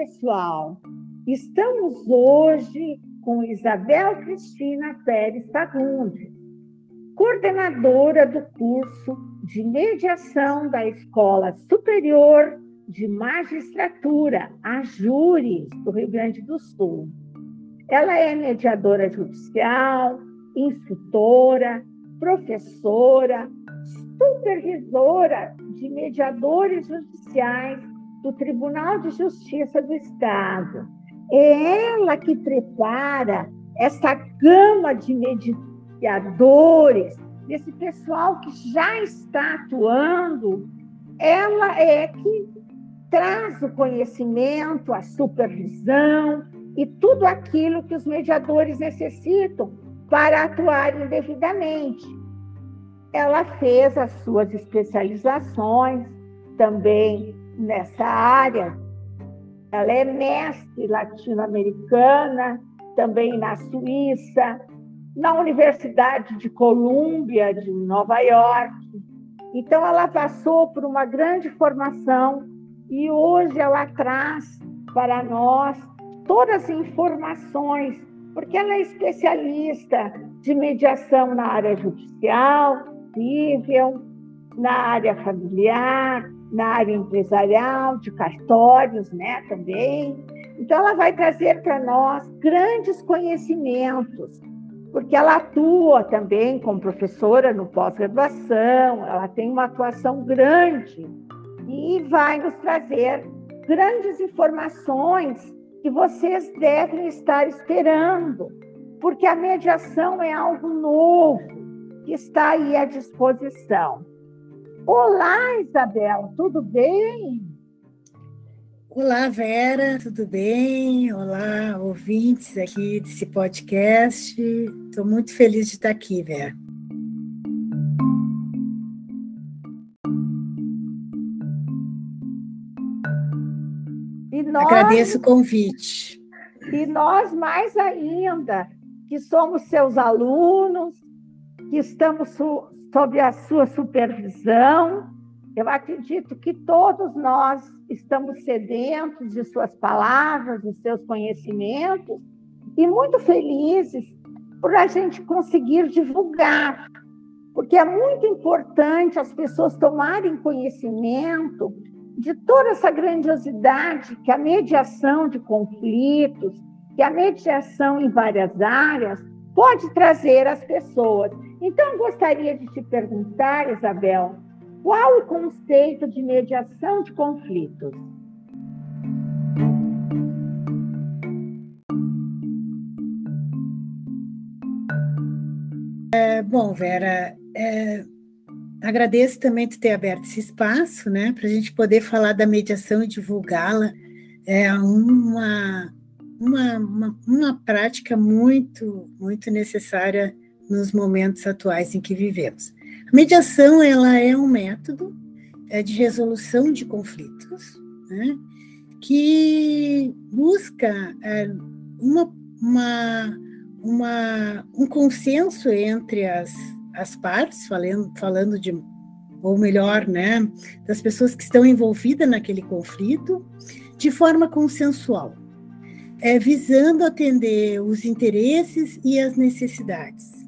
pessoal! Estamos hoje com Isabel Cristina Pérez Fagundes, coordenadora do curso de mediação da Escola Superior de Magistratura, a Júris, do Rio Grande do Sul. Ela é mediadora judicial, instrutora, professora, supervisora de mediadores judiciais do Tribunal de Justiça do Estado. É ela que prepara essa gama de mediadores, desse pessoal que já está atuando. Ela é que traz o conhecimento, a supervisão e tudo aquilo que os mediadores necessitam para atuarem devidamente. Ela fez as suas especializações também nessa área. Ela é mestre latino-americana, também na Suíça, na Universidade de Colômbia, de Nova York. Então, ela passou por uma grande formação e hoje ela traz para nós todas as informações, porque ela é especialista de mediação na área judicial, civil, na área familiar, na área empresarial, de cartórios, né, também. Então, ela vai trazer para nós grandes conhecimentos, porque ela atua também como professora no pós-graduação, ela tem uma atuação grande e vai nos trazer grandes informações que vocês devem estar esperando, porque a mediação é algo novo que está aí à disposição. Olá, Isabel, tudo bem? Olá, Vera, tudo bem? Olá, ouvintes aqui desse podcast. Estou muito feliz de estar aqui, Vera. Nós, Agradeço o convite. E nós mais ainda, que somos seus alunos, que estamos sob a sua supervisão. Eu acredito que todos nós estamos sedentos de suas palavras, de seus conhecimentos, e muito felizes por a gente conseguir divulgar, porque é muito importante as pessoas tomarem conhecimento de toda essa grandiosidade que a mediação de conflitos, que a mediação em várias áreas pode trazer às pessoas. Então, gostaria de te perguntar, Isabel, qual o conceito de mediação de conflitos? É, bom, Vera, é, agradeço também tu ter aberto esse espaço, né, para a gente poder falar da mediação e divulgá-la. É uma, uma, uma, uma prática muito, muito necessária nos momentos atuais em que vivemos. A mediação ela é um método é, de resolução de conflitos, né, que busca é, uma, uma, uma, um consenso entre as, as partes, falando, falando de, ou melhor, né, das pessoas que estão envolvidas naquele conflito, de forma consensual, é, visando atender os interesses e as necessidades.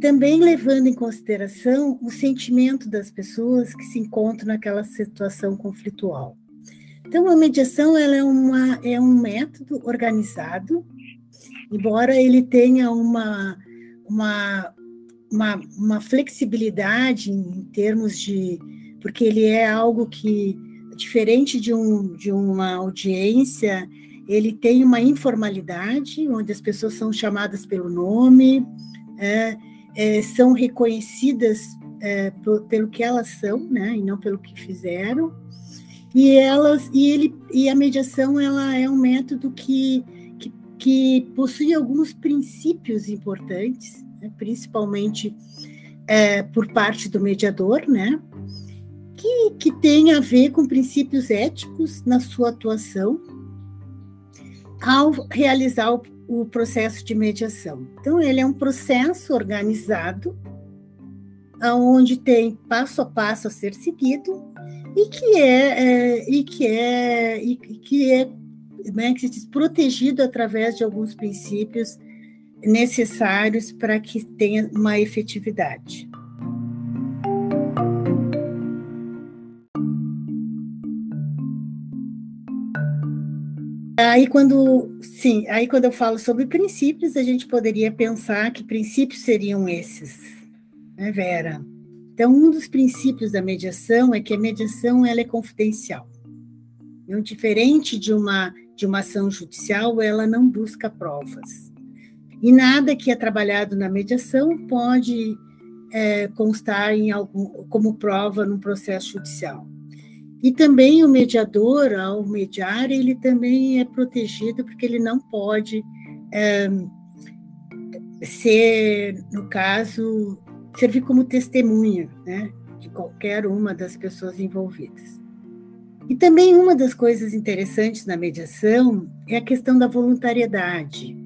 Também levando em consideração o sentimento das pessoas que se encontram naquela situação conflitual. Então, a mediação ela é, uma, é um método organizado, embora ele tenha uma, uma, uma, uma flexibilidade em termos de. porque ele é algo que, diferente de, um, de uma audiência, ele tem uma informalidade, onde as pessoas são chamadas pelo nome, é, é, são reconhecidas é, pelo que elas são, né, e não pelo que fizeram. E elas e ele e a mediação ela é um método que que, que possui alguns princípios importantes, né, principalmente é, por parte do mediador, né? Que, que tem a ver com princípios éticos na sua atuação ao realizar o, o processo de mediação. Então, ele é um processo organizado onde tem passo a passo a ser seguido e que é, é e que é e que é né, que se diz, protegido através de alguns princípios necessários para que tenha uma efetividade. Aí quando, sim, aí quando eu falo sobre princípios, a gente poderia pensar que princípios seriam esses, né, Vera? Então, um dos princípios da mediação é que a mediação ela é confidencial. Então, diferente de uma de uma ação judicial, ela não busca provas. E nada que é trabalhado na mediação pode é, constar em algum, como prova num processo judicial. E também o mediador, ao mediar, ele também é protegido porque ele não pode é, ser, no caso, servir como testemunha né, de qualquer uma das pessoas envolvidas. E também uma das coisas interessantes na mediação é a questão da voluntariedade.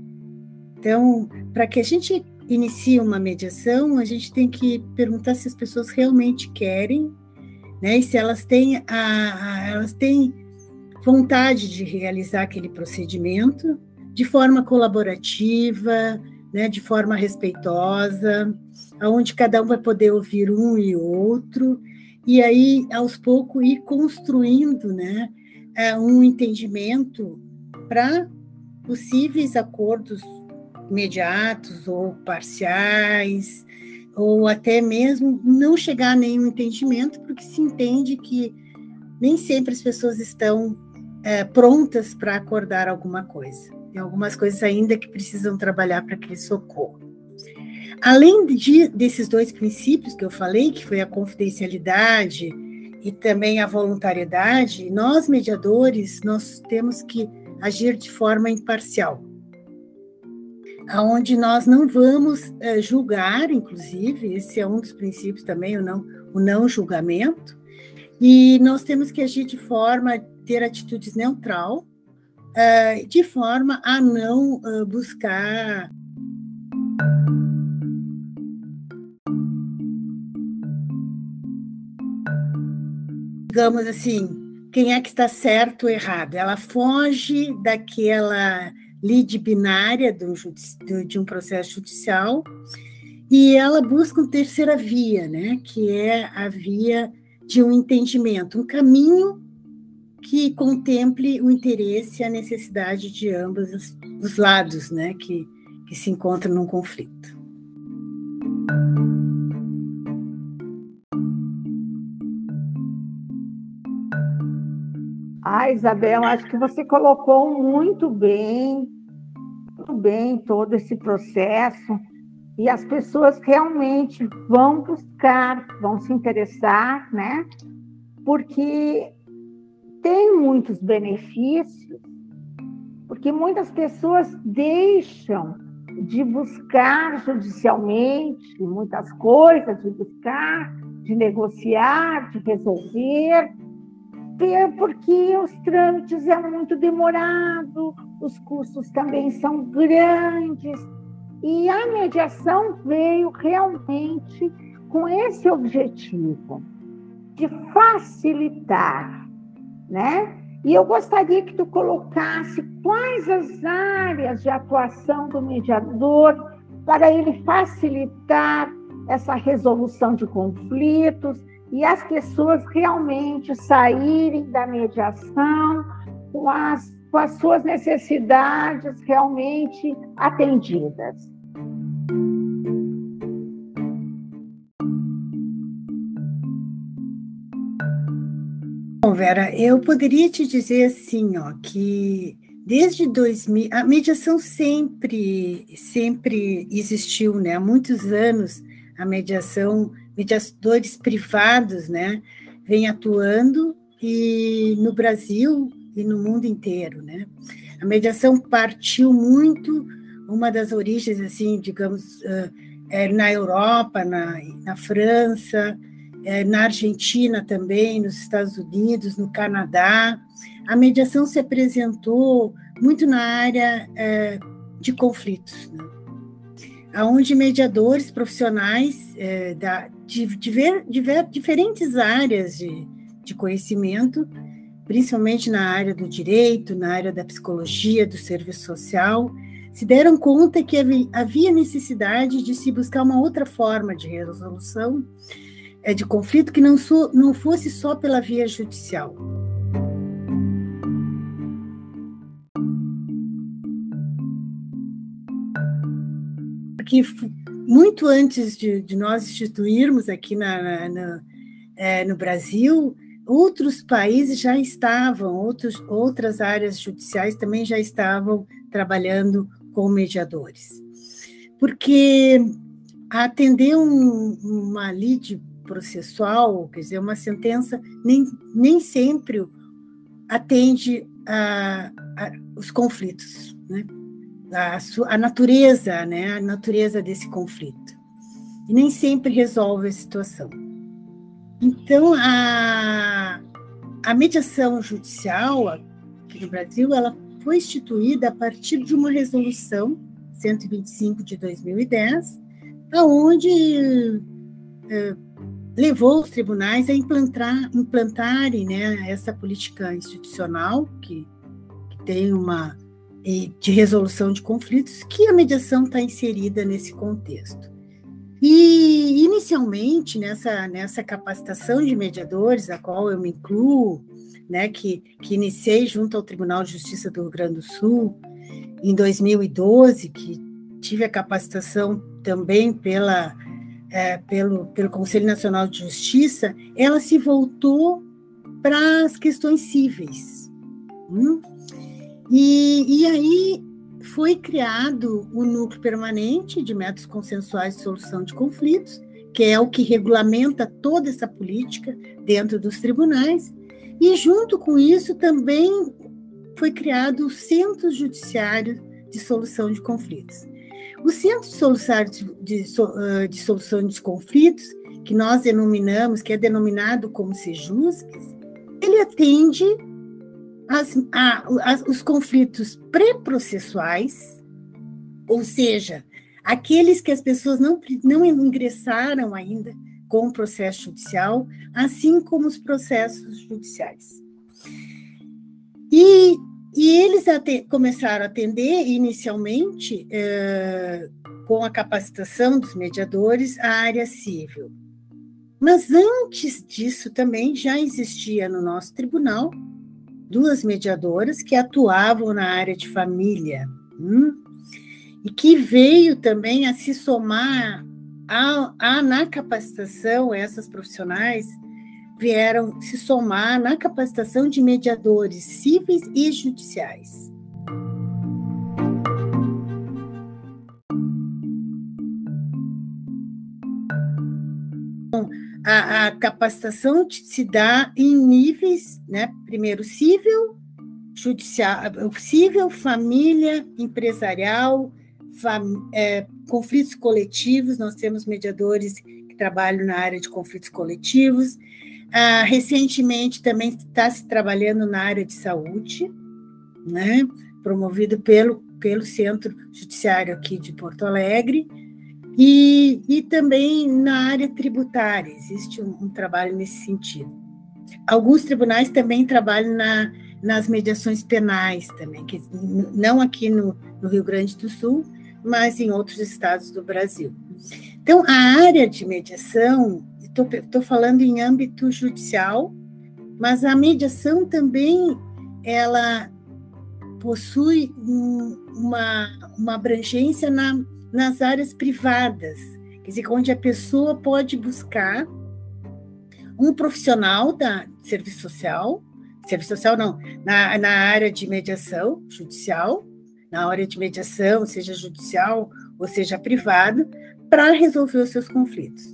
Então, para que a gente inicie uma mediação, a gente tem que perguntar se as pessoas realmente querem né? E se elas têm, a, a, elas têm vontade de realizar aquele procedimento de forma colaborativa, né? De forma respeitosa, aonde cada um vai poder ouvir um e outro e aí aos poucos ir construindo, né? É, um entendimento para possíveis acordos imediatos ou parciais, ou até mesmo não chegar a nenhum entendimento, porque se entende que nem sempre as pessoas estão é, prontas para acordar alguma coisa. Tem algumas coisas ainda que precisam trabalhar para que isso ocorra. Além de, desses dois princípios que eu falei, que foi a confidencialidade e também a voluntariedade, nós mediadores nós temos que agir de forma imparcial aonde nós não vamos é, julgar, inclusive, esse é um dos princípios também, o não, o não julgamento, e nós temos que agir de forma, ter atitudes neutral, é, de forma a não é, buscar digamos assim, quem é que está certo ou errado. Ela foge daquela lide binária do, de um processo judicial, e ela busca uma terceira via, né, que é a via de um entendimento, um caminho que contemple o interesse e a necessidade de ambos os, os lados, né, que, que se encontram num conflito. Ah, Isabel, acho que você colocou muito bem, muito bem todo esse processo e as pessoas realmente vão buscar, vão se interessar, né? Porque tem muitos benefícios, porque muitas pessoas deixam de buscar judicialmente muitas coisas, de buscar, de negociar, de resolver, porque os trâmites é muito demorado, os custos também são grandes, e a mediação veio realmente com esse objetivo de facilitar, né? E eu gostaria que tu colocasse quais as áreas de atuação do mediador para ele facilitar essa resolução de conflitos e as pessoas realmente saírem da mediação com as, com as suas necessidades realmente atendidas. Bom, Vera, eu poderia te dizer assim, ó, que desde 2000, a mediação sempre, sempre existiu, né? Há muitos anos a mediação mediadores privados, né, vem atuando e no Brasil e no mundo inteiro, né? A mediação partiu muito, uma das origens, assim, digamos, é na Europa, na, na França, é, na Argentina também, nos Estados Unidos, no Canadá. A mediação se apresentou muito na área é, de conflitos. Né? onde mediadores profissionais da, de, de, ver, de ver diferentes áreas de, de conhecimento, principalmente na área do direito, na área da psicologia, do serviço social, se deram conta que havia necessidade de se buscar uma outra forma de resolução é, de conflito que não, so, não fosse só pela via judicial. Porque muito antes de, de nós instituirmos aqui na, na, é, no Brasil, outros países já estavam, outros, outras áreas judiciais também já estavam trabalhando com mediadores. Porque atender um, uma lide processual, quer dizer, uma sentença, nem, nem sempre atende a, a os conflitos, né? a, a natureza, né? a natureza desse conflito. E nem sempre resolve a situação. Então, a, a mediação judicial aqui no Brasil, ela foi instituída a partir de uma resolução 125 de 2010, aonde eh, levou os tribunais a implantar, implantarem né, essa política institucional que, que tem uma de resolução de conflitos, que a mediação está inserida nesse contexto. E, inicialmente, nessa, nessa capacitação de mediadores, a qual eu me incluo, né, que, que iniciei junto ao Tribunal de Justiça do Rio Grande do Sul, em 2012, que tive a capacitação também pela, é, pelo, pelo Conselho Nacional de Justiça, ela se voltou para as questões cíveis. Hum? E, e aí foi criado o núcleo permanente de métodos consensuais de solução de conflitos, que é o que regulamenta toda essa política dentro dos tribunais, e junto com isso também foi criado o Centro Judiciário de Solução de Conflitos. O Centro de, de, de Solução de Conflitos, que nós denominamos, que é denominado como SEJUSCs, ele atende as, a, os conflitos pré-processuais, ou seja, aqueles que as pessoas não, não ingressaram ainda com o processo judicial, assim como os processos judiciais. E, e eles começaram a atender inicialmente eh, com a capacitação dos mediadores a área civil. Mas antes disso também já existia no nosso tribunal duas mediadoras que atuavam na área de família hum, e que veio também a se somar a, a, na capacitação, essas profissionais vieram se somar na capacitação de mediadores cíveis e judiciais. A, a capacitação se dá em níveis, né? Primeiro, civil, judicial, civil, família, empresarial, fam, é, conflitos coletivos. Nós temos mediadores que trabalham na área de conflitos coletivos. Ah, recentemente também está se trabalhando na área de saúde, né? Promovido pelo pelo Centro Judiciário aqui de Porto Alegre. E, e também na área tributária, existe um, um trabalho nesse sentido. Alguns tribunais também trabalham na, nas mediações penais também, que não aqui no, no Rio Grande do Sul, mas em outros estados do Brasil. Então, a área de mediação, estou falando em âmbito judicial, mas a mediação também ela possui um, uma, uma abrangência na, nas áreas privadas, quer dizer, onde a pessoa pode buscar um profissional da serviço social, serviço social não, na, na área de mediação judicial, na área de mediação, seja judicial ou seja privado, para resolver os seus conflitos.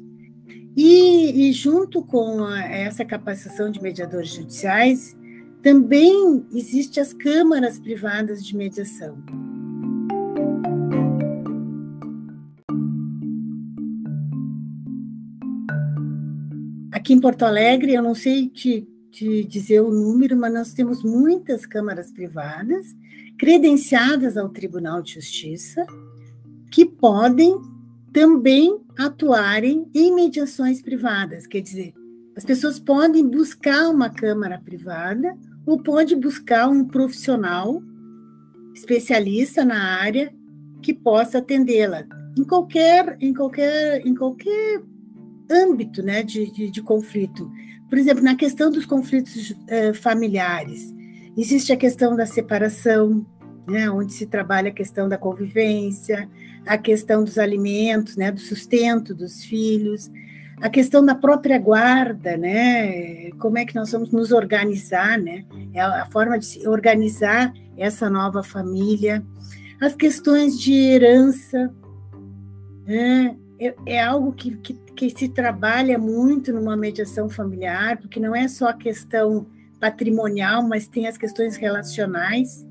E, e junto com a, essa capacitação de mediadores judiciais, também existem as câmaras privadas de mediação. Aqui em Porto Alegre, eu não sei te, te dizer o número, mas nós temos muitas câmaras privadas credenciadas ao Tribunal de Justiça que podem também atuarem em mediações privadas, quer dizer, as pessoas podem buscar uma câmara privada ou pode buscar um profissional especialista na área que possa atendê-la. Em qualquer em qualquer em qualquer âmbito né, de, de, de conflito. Por exemplo, na questão dos conflitos eh, familiares, existe a questão da separação, né, onde se trabalha a questão da convivência, a questão dos alimentos, né, do sustento dos filhos, a questão da própria guarda, né, como é que nós vamos nos organizar, né, é a forma de se organizar essa nova família, as questões de herança, né, é, é algo que, que, que se trabalha muito numa mediação familiar, porque não é só a questão patrimonial, mas tem as questões relacionais,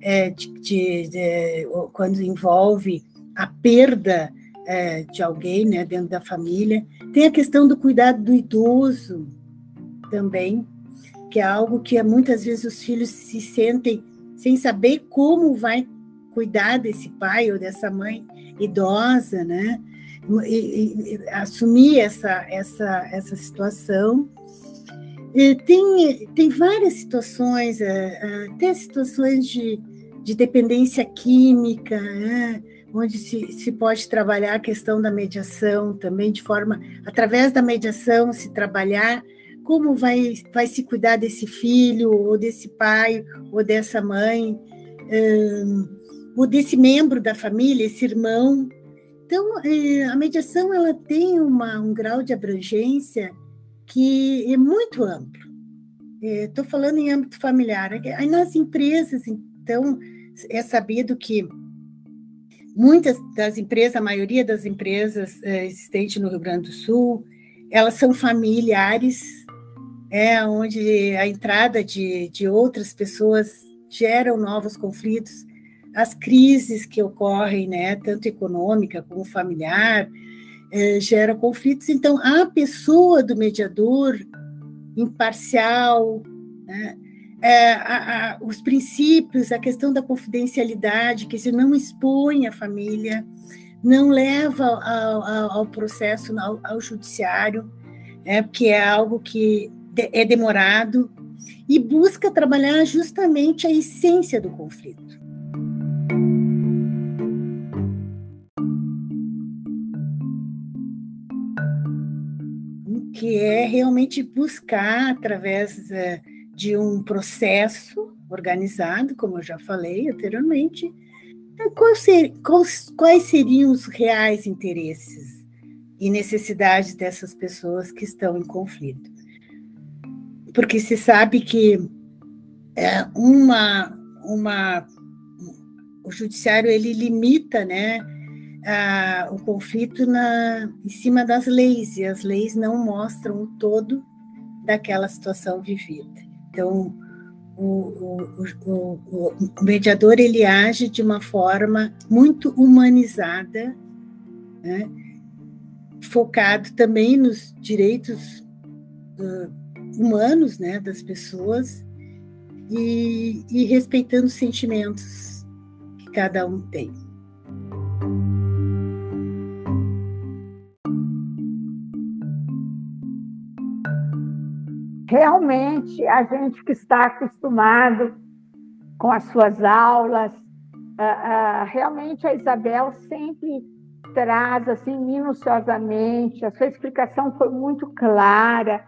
é, de, de, de, quando envolve a perda é, de alguém né, dentro da família. Tem a questão do cuidado do idoso também, que é algo que muitas vezes os filhos se sentem sem saber como vai cuidar desse pai ou dessa mãe idosa, né? E, e, assumir essa, essa, essa situação. E tem, tem várias situações, é, até situações de, de dependência química, né? onde se, se pode trabalhar a questão da mediação também, de forma, através da mediação, se trabalhar como vai, vai se cuidar desse filho, ou desse pai, ou dessa mãe, um, ou desse membro da família, esse irmão, então, é, a mediação ela tem uma, um grau de abrangência que é muito amplo. Estou é, falando em âmbito familiar. Aí nas empresas, então, é sabido que muitas das empresas, a maioria das empresas é, existentes no Rio Grande do Sul, elas são familiares, é, onde a entrada de, de outras pessoas geram novos conflitos as crises que ocorrem, né, tanto econômica como familiar, é, gera conflitos. Então, a pessoa do mediador imparcial, né, é, a, a, os princípios, a questão da confidencialidade, que se não expõe a família, não leva ao, ao, ao processo, ao, ao judiciário, é, porque é algo que é demorado, e busca trabalhar justamente a essência do conflito. Que é realmente buscar, através eh, de um processo organizado, como eu já falei anteriormente, eh, quais, ser, quais, quais seriam os reais interesses e necessidades dessas pessoas que estão em conflito. Porque se sabe que é, uma, uma, o judiciário ele limita, né, ah, o conflito na, em cima das leis, e as leis não mostram o todo daquela situação vivida. Então, o, o, o, o mediador ele age de uma forma muito humanizada, né? focado também nos direitos uh, humanos né, das pessoas e, e respeitando os sentimentos que cada um tem. Realmente a gente que está acostumado com as suas aulas, uh, uh, realmente a Isabel sempre traz assim minuciosamente, a sua explicação foi muito clara.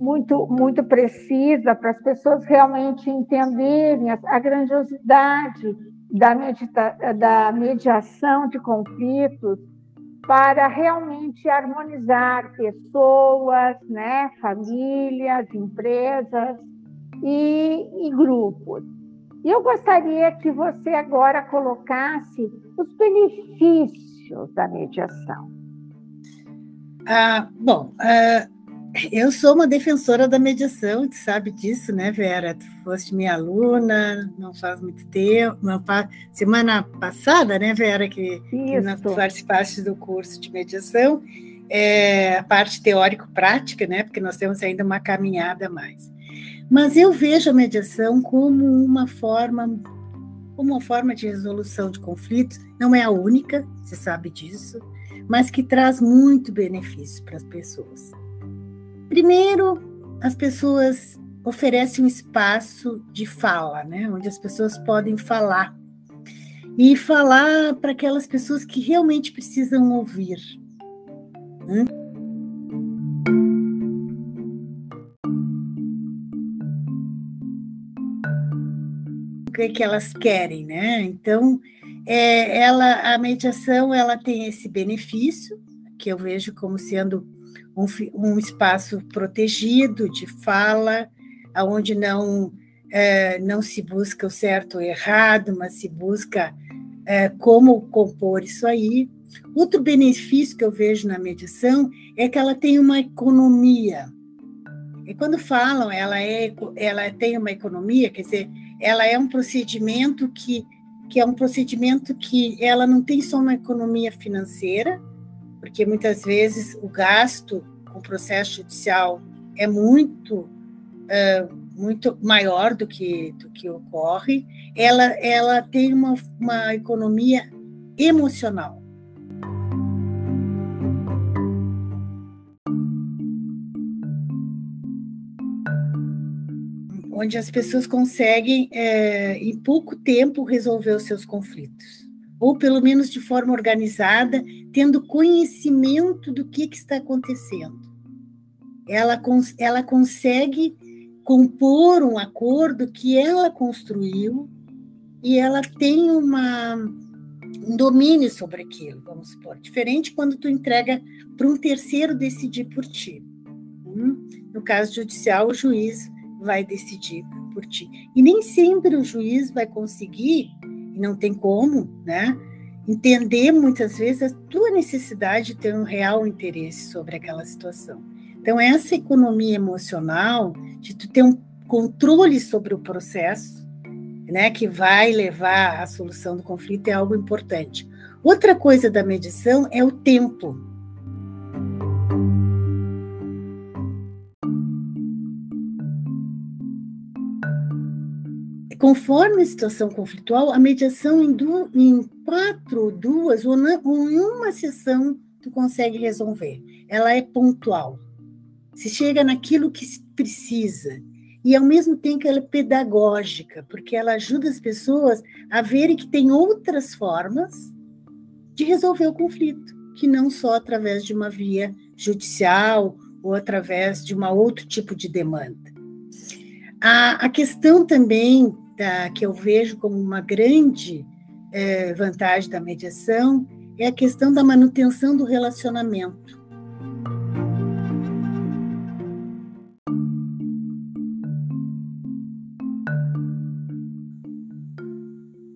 Muito, muito precisa para as pessoas realmente entenderem a, a grandiosidade da, medita, da mediação de conflitos para realmente harmonizar pessoas, né, famílias, empresas e, e grupos. E eu gostaria que você agora colocasse os benefícios da mediação. Ah, bom, ah, eu sou uma defensora da mediação, tu sabe disso, né, Vera? Tu foste minha aluna, não faz muito tempo, faz, semana passada, né, Vera, que, que tu participaste do curso de mediação, é, a parte teórico-prática, né, porque nós temos ainda uma caminhada a mais. Mas eu vejo a mediação como uma forma, como uma forma de resolução de conflitos. Não é a única, você sabe disso, mas que traz muito benefício para as pessoas. Primeiro, as pessoas oferecem um espaço de fala, né, onde as pessoas podem falar e falar para aquelas pessoas que realmente precisam ouvir. O que, é elas querem, né? Então, é, ela, a mediação, ela tem esse benefício que eu vejo como sendo um, um espaço protegido de fala, onde não é, não se busca o certo ou errado, mas se busca é, como compor isso aí. Outro benefício que eu vejo na mediação é que ela tem uma economia. E quando falam ela, é, ela tem uma economia, quer dizer, ela é um procedimento que, que é um procedimento que ela não tem só uma economia financeira, porque muitas vezes o gasto com o processo judicial é muito muito maior do que, do que ocorre, ela, ela tem uma, uma economia emocional. Onde as pessoas conseguem, é, em pouco tempo, resolver os seus conflitos. Ou pelo menos de forma organizada, tendo conhecimento do que, que está acontecendo. Ela, ela consegue compor um acordo que ela construiu e ela tem uma, um domínio sobre aquilo, vamos supor. Diferente quando tu entrega para um terceiro decidir por ti. Hum? No caso judicial, o juiz vai decidir por ti. E nem sempre o juiz vai conseguir, não tem como, né? Entender muitas vezes a tua necessidade de ter um real interesse sobre aquela situação. Então, essa economia emocional, de tu ter um controle sobre o processo, né, que vai levar à solução do conflito, é algo importante. Outra coisa da medição é o tempo. Conforme a situação conflitual, a mediação em, du em quatro, duas ou, ou em uma sessão tu consegue resolver. Ela é pontual se chega naquilo que se precisa. E, ao mesmo tempo, ela é pedagógica, porque ela ajuda as pessoas a verem que tem outras formas de resolver o conflito, que não só através de uma via judicial ou através de um outro tipo de demanda. A, a questão também da, que eu vejo como uma grande é, vantagem da mediação é a questão da manutenção do relacionamento.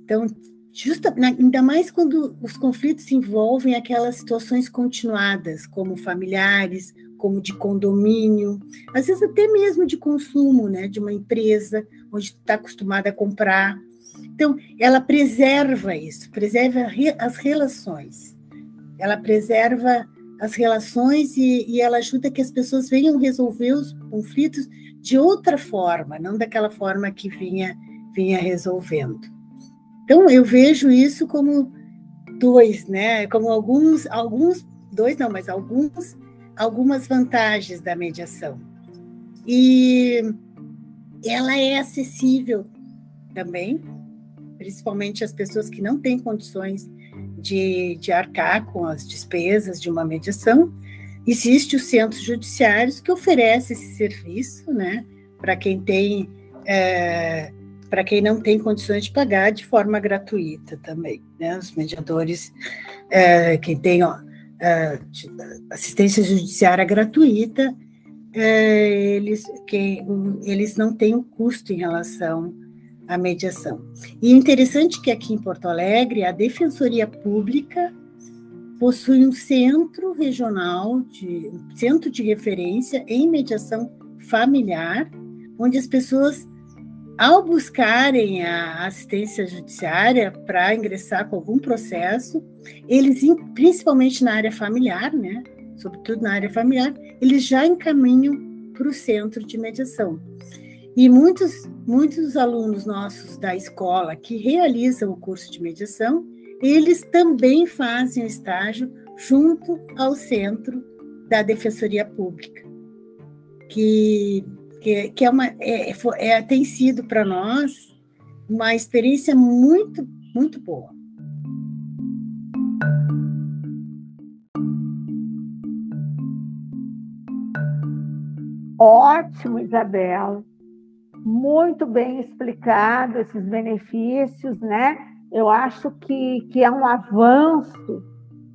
Então, justa, ainda mais quando os conflitos envolvem aquelas situações continuadas, como familiares, como de condomínio, às vezes até mesmo de consumo, né, de uma empresa onde está acostumada a comprar. Então, ela preserva isso, preserva as relações. Ela preserva as relações e, e ela ajuda que as pessoas venham resolver os conflitos de outra forma, não daquela forma que vinha vinha resolvendo. Então eu vejo isso como dois, né? Como alguns, alguns, dois não, mas alguns, algumas vantagens da mediação. E ela é acessível também, principalmente as pessoas que não têm condições de, de arcar com as despesas de uma mediação. Existe os centros judiciários que oferecem esse serviço, né? Para quem tem é, para quem não tem condições de pagar de forma gratuita também. Né? Os mediadores, é, quem tem ó, assistência judiciária gratuita, é, eles, quem, eles não têm um custo em relação à mediação. E é interessante que aqui em Porto Alegre, a Defensoria Pública possui um centro regional, de, um centro de referência em mediação familiar, onde as pessoas ao buscarem a assistência judiciária para ingressar com algum processo, eles, principalmente na área familiar, né, sobretudo na área familiar, eles já encaminham para o centro de mediação. E muitos, muitos alunos nossos da escola que realizam o curso de mediação, eles também fazem o estágio junto ao centro da Defensoria Pública, que, que, que é uma, é, é, tem sido para nós uma experiência muito, muito boa. Ótimo, Isabel. Muito bem explicado esses benefícios, né? Eu acho que, que é um avanço,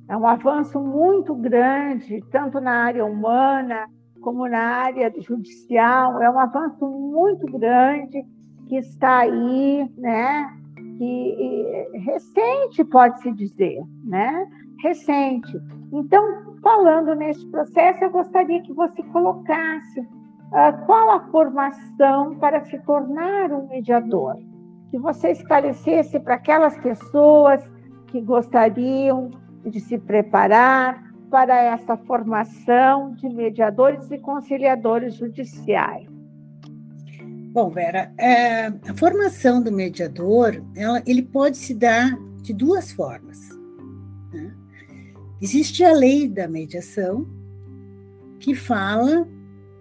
é um avanço muito grande, tanto na área humana como na área judicial, é um avanço muito grande que está aí, né? Que recente pode-se dizer, né? Recente. Então, falando nesse processo, eu gostaria que você colocasse qual a formação para se tornar um mediador. Que você esclarecesse para aquelas pessoas que gostariam de se preparar para essa formação de mediadores e conciliadores judiciais. Bom, Vera, é, a formação do mediador, ela, ele pode se dar de duas formas. Né? Existe a lei da mediação, que fala,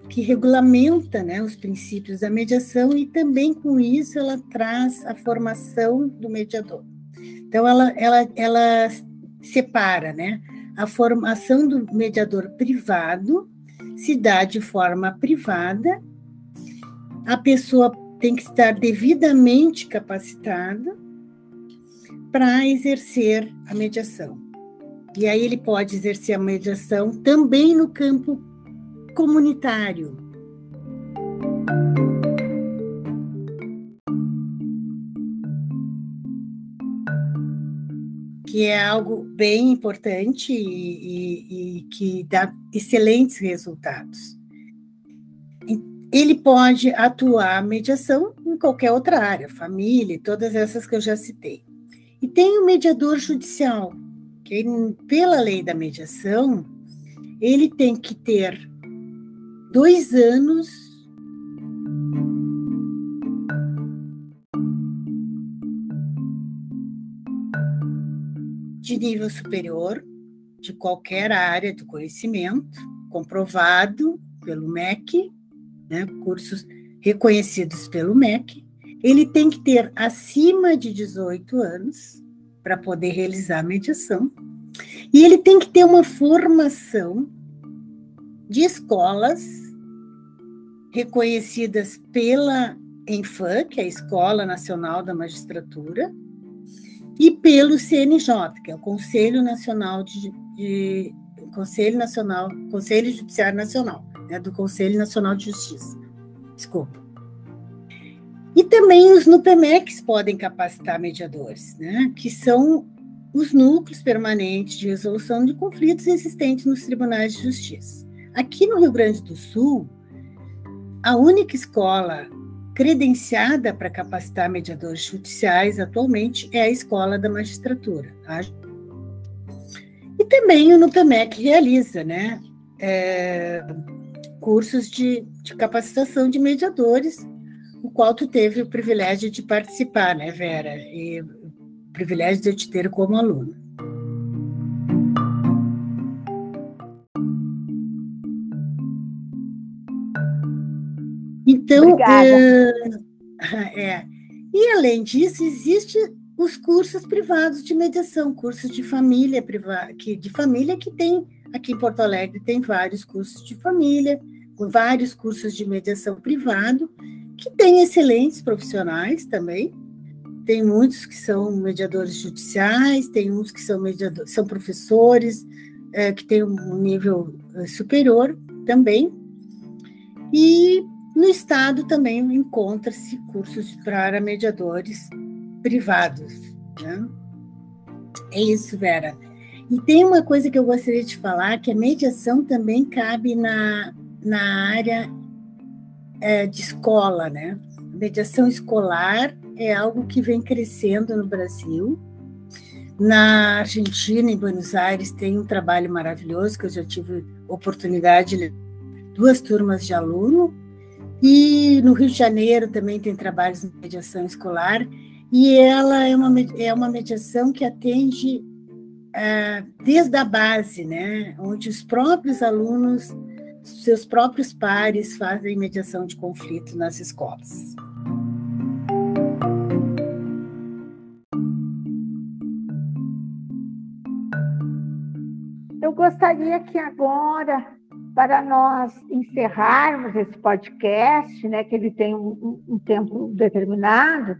que regulamenta né, os princípios da mediação e também com isso ela traz a formação do mediador. Então, ela, ela, ela separa né, a formação do mediador privado, se dá de forma privada a pessoa tem que estar devidamente capacitada para exercer a mediação. E aí ele pode exercer a mediação também no campo comunitário. Que é algo bem importante e, e, e que dá excelentes resultados ele pode atuar mediação em qualquer outra área, família, todas essas que eu já citei. E tem o mediador judicial, que pela lei da mediação, ele tem que ter dois anos. De nível superior de qualquer área do conhecimento, comprovado pelo MEC, né, cursos reconhecidos pelo MEC, ele tem que ter acima de 18 anos para poder realizar a mediação, e ele tem que ter uma formação de escolas reconhecidas pela ENFAM, que é a Escola Nacional da Magistratura, e pelo CNJ, que é o Conselho Nacional de, de Conselho Nacional, Conselho Judiciário Nacional né, do Conselho Nacional de Justiça. Desculpa. E também os NUPEMECs podem capacitar mediadores, né, que são os núcleos permanentes de resolução de conflitos existentes nos tribunais de justiça. Aqui no Rio Grande do Sul, a única escola credenciada para capacitar mediadores judiciais atualmente é a Escola da Magistratura. Tá? E também o NUPEMEC realiza, né? É, cursos de, de capacitação de mediadores, o qual tu teve o privilégio de participar, né, Vera? E o privilégio de eu te ter como aluno. Então, é, é, e além disso, existe os cursos privados de mediação, cursos de família privada, que de família que tem aqui em Porto Alegre tem vários cursos de família, vários cursos de mediação privado, que tem excelentes profissionais também. Tem muitos que são mediadores judiciais, tem uns que são mediadores, são professores, é, que têm um nível é, superior também. E no estado também encontra-se cursos para mediadores privados. Né? É isso, Vera. E tem uma coisa que eu gostaria de falar, que a mediação também cabe na na área é, de escola, né? Mediação escolar é algo que vem crescendo no Brasil. Na Argentina, em Buenos Aires, tem um trabalho maravilhoso que eu já tive oportunidade de duas turmas de aluno E no Rio de Janeiro também tem trabalhos de mediação escolar, e ela é uma, é uma mediação que atende é, desde a base, né, onde os próprios alunos, seus próprios pares fazem mediação de conflito nas escolas. Eu gostaria que agora, para nós encerrarmos esse podcast, né, que ele tem um, um tempo determinado,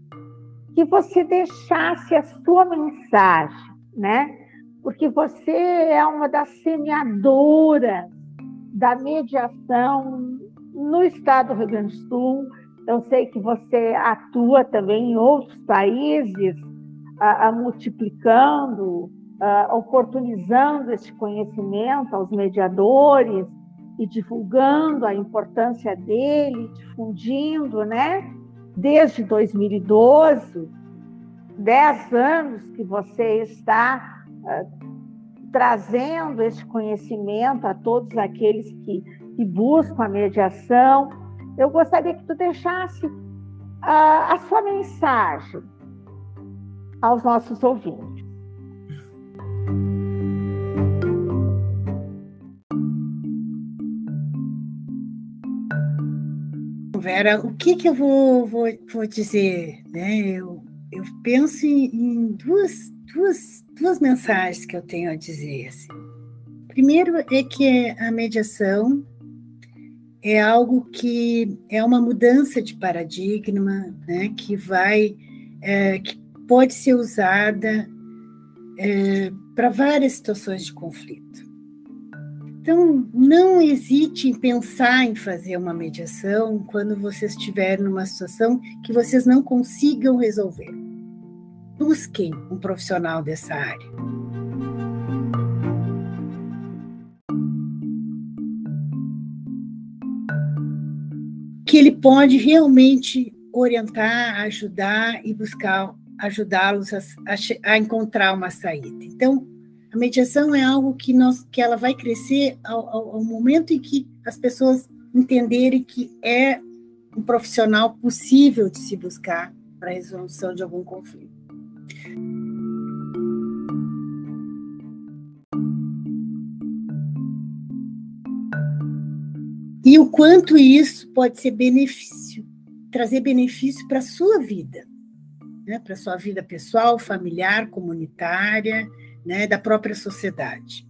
que você deixasse a sua mensagem, né? porque você é uma das semeadoras da mediação no estado do Rio Grande do Sul. Eu sei que você atua também em outros países, a, a multiplicando, a, oportunizando esse conhecimento aos mediadores e divulgando a importância dele, difundindo, né? Desde 2012, dez anos que você está trazendo esse conhecimento a todos aqueles que, que buscam a mediação. Eu gostaria que tu deixasse a, a sua mensagem aos nossos ouvintes. Vera, o que, que eu vou, vou, vou dizer? Né? Eu, eu penso em, em duas, duas, duas mensagens que eu tenho a dizer. Assim. Primeiro é que a mediação é algo que é uma mudança de paradigma, né, que vai, é, que pode ser usada é, para várias situações de conflito. Então, não hesite em pensar em fazer uma mediação quando vocês estiverem numa situação que vocês não consigam resolver busquem um profissional dessa área. Que ele pode realmente orientar, ajudar e buscar ajudá-los a, a, a, encontrar uma saída. Então, a mediação é algo que, nós, que ela vai crescer ao, ao, ao momento em que as pessoas entenderem que é um profissional possível de se buscar para a resolução de algum conflito. E o quanto isso pode ser benefício, trazer benefício para a sua vida, né? para a sua vida pessoal, familiar, comunitária, né? da própria sociedade.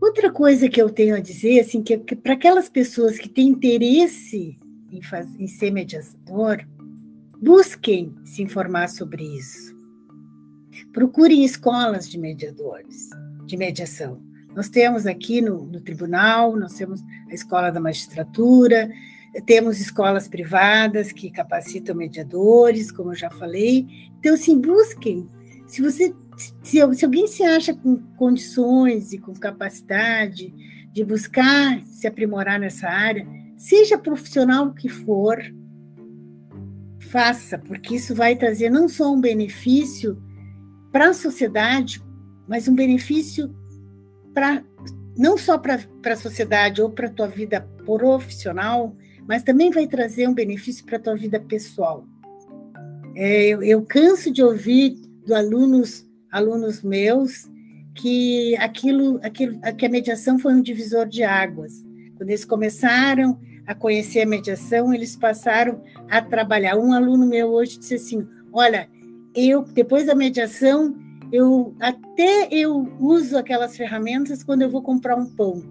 Outra coisa que eu tenho a dizer, assim, que, que para aquelas pessoas que têm interesse em, faz, em ser mediador, busquem se informar sobre isso. Procurem escolas de mediadores, de mediação. Nós temos aqui no, no tribunal, nós temos a escola da magistratura, temos escolas privadas que capacitam mediadores, como eu já falei. Então, assim, busquem. Se você, se, se alguém se acha com condições e com capacidade de buscar se aprimorar nessa área, seja profissional que for, faça, porque isso vai trazer não só um benefício para a sociedade, mas um benefício para não só para a sociedade ou para a tua vida profissional, mas também vai trazer um benefício para a tua vida pessoal. É, eu, eu, canso de ouvir de alunos, alunos meus que aquilo, aquilo, que a mediação foi um divisor de águas. Quando eles começaram a conhecer a mediação, eles passaram a trabalhar. Um aluno meu hoje disse assim: Olha, eu depois da mediação eu até eu uso aquelas ferramentas quando eu vou comprar um pão.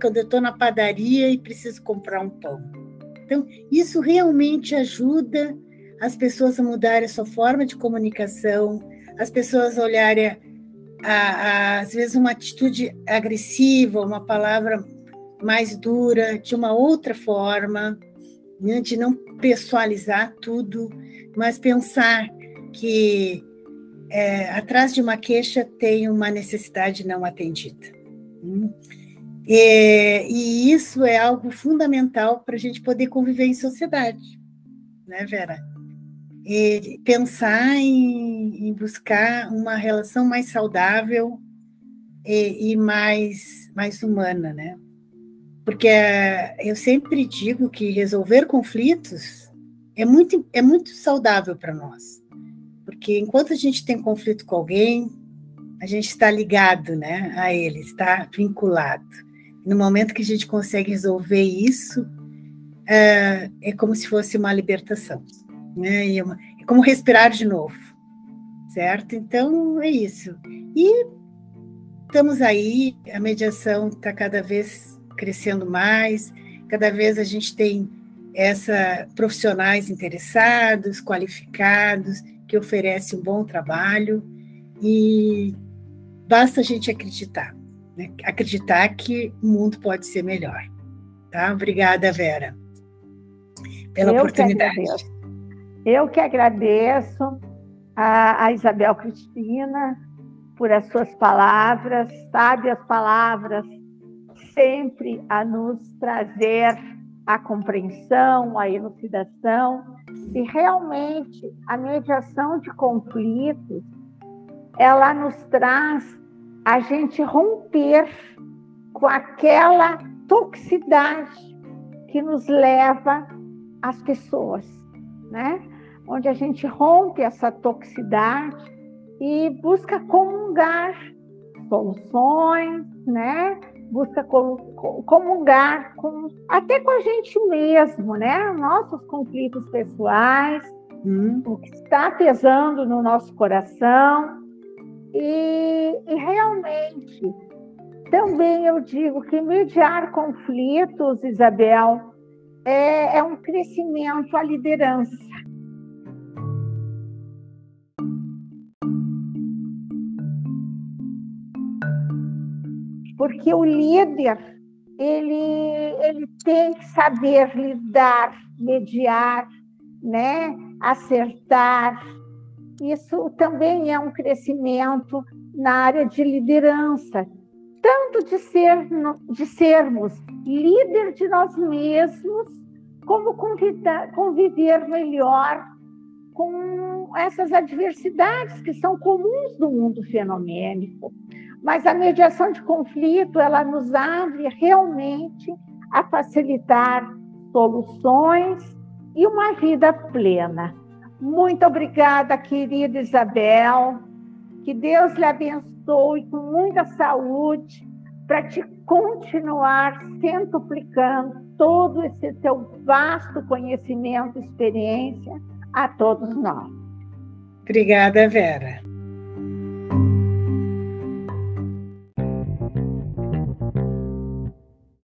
Quando eu estou na padaria e preciso comprar um pão. Então, isso realmente ajuda as pessoas a mudarem a sua forma de comunicação, as pessoas olharem, a, a, às vezes, uma atitude agressiva, uma palavra mais dura, de uma outra forma, né, de não pessoalizar tudo, mas pensar que é, atrás de uma queixa tem uma necessidade não atendida. Hum? E, e, isso é algo fundamental para a gente poder conviver em sociedade, né, Vera? E pensar em, em buscar uma relação mais saudável e, e, mais, mais humana, né? Porque é, eu sempre digo que resolver conflitos é muito, é muito saudável para nós. Porque enquanto a gente tem conflito com alguém, a gente está ligado né, a ele, está vinculado. No momento que a gente consegue resolver isso, é, é como se fosse uma libertação. Né? É, uma, é como respirar de novo, certo? Então, é isso. E estamos aí, a mediação está cada vez crescendo mais, cada vez a gente tem essa profissionais interessados, qualificados, que oferecem um bom trabalho e basta a gente acreditar, né? acreditar que o mundo pode ser melhor. Tá? Obrigada, Vera, pela Eu oportunidade. Eu que agradeço a, a Isabel Cristina por as suas palavras, sábias palavras, sempre a nos trazer a compreensão, a elucidação, e realmente a mediação de conflitos, ela nos traz a gente romper com aquela toxicidade que nos leva às pessoas, né? Onde a gente rompe essa toxicidade e busca comungar soluções, né? busca comungar com, até com a gente mesmo, né? Nossos conflitos pessoais, hum. o que está pesando no nosso coração. E, e realmente, também eu digo que mediar conflitos, Isabel, é, é um crescimento à liderança. Porque o líder ele, ele tem que saber lidar, mediar, né? acertar. Isso também é um crescimento na área de liderança, tanto de, ser, de sermos líder de nós mesmos, como conviver melhor com essas adversidades que são comuns do mundo fenomênico. Mas a mediação de conflito, ela nos abre realmente a facilitar soluções e uma vida plena. Muito obrigada, querida Isabel. Que Deus lhe abençoe com muita saúde para te continuar centuplicando todo esse teu vasto conhecimento experiência a todos nós. Obrigada, Vera.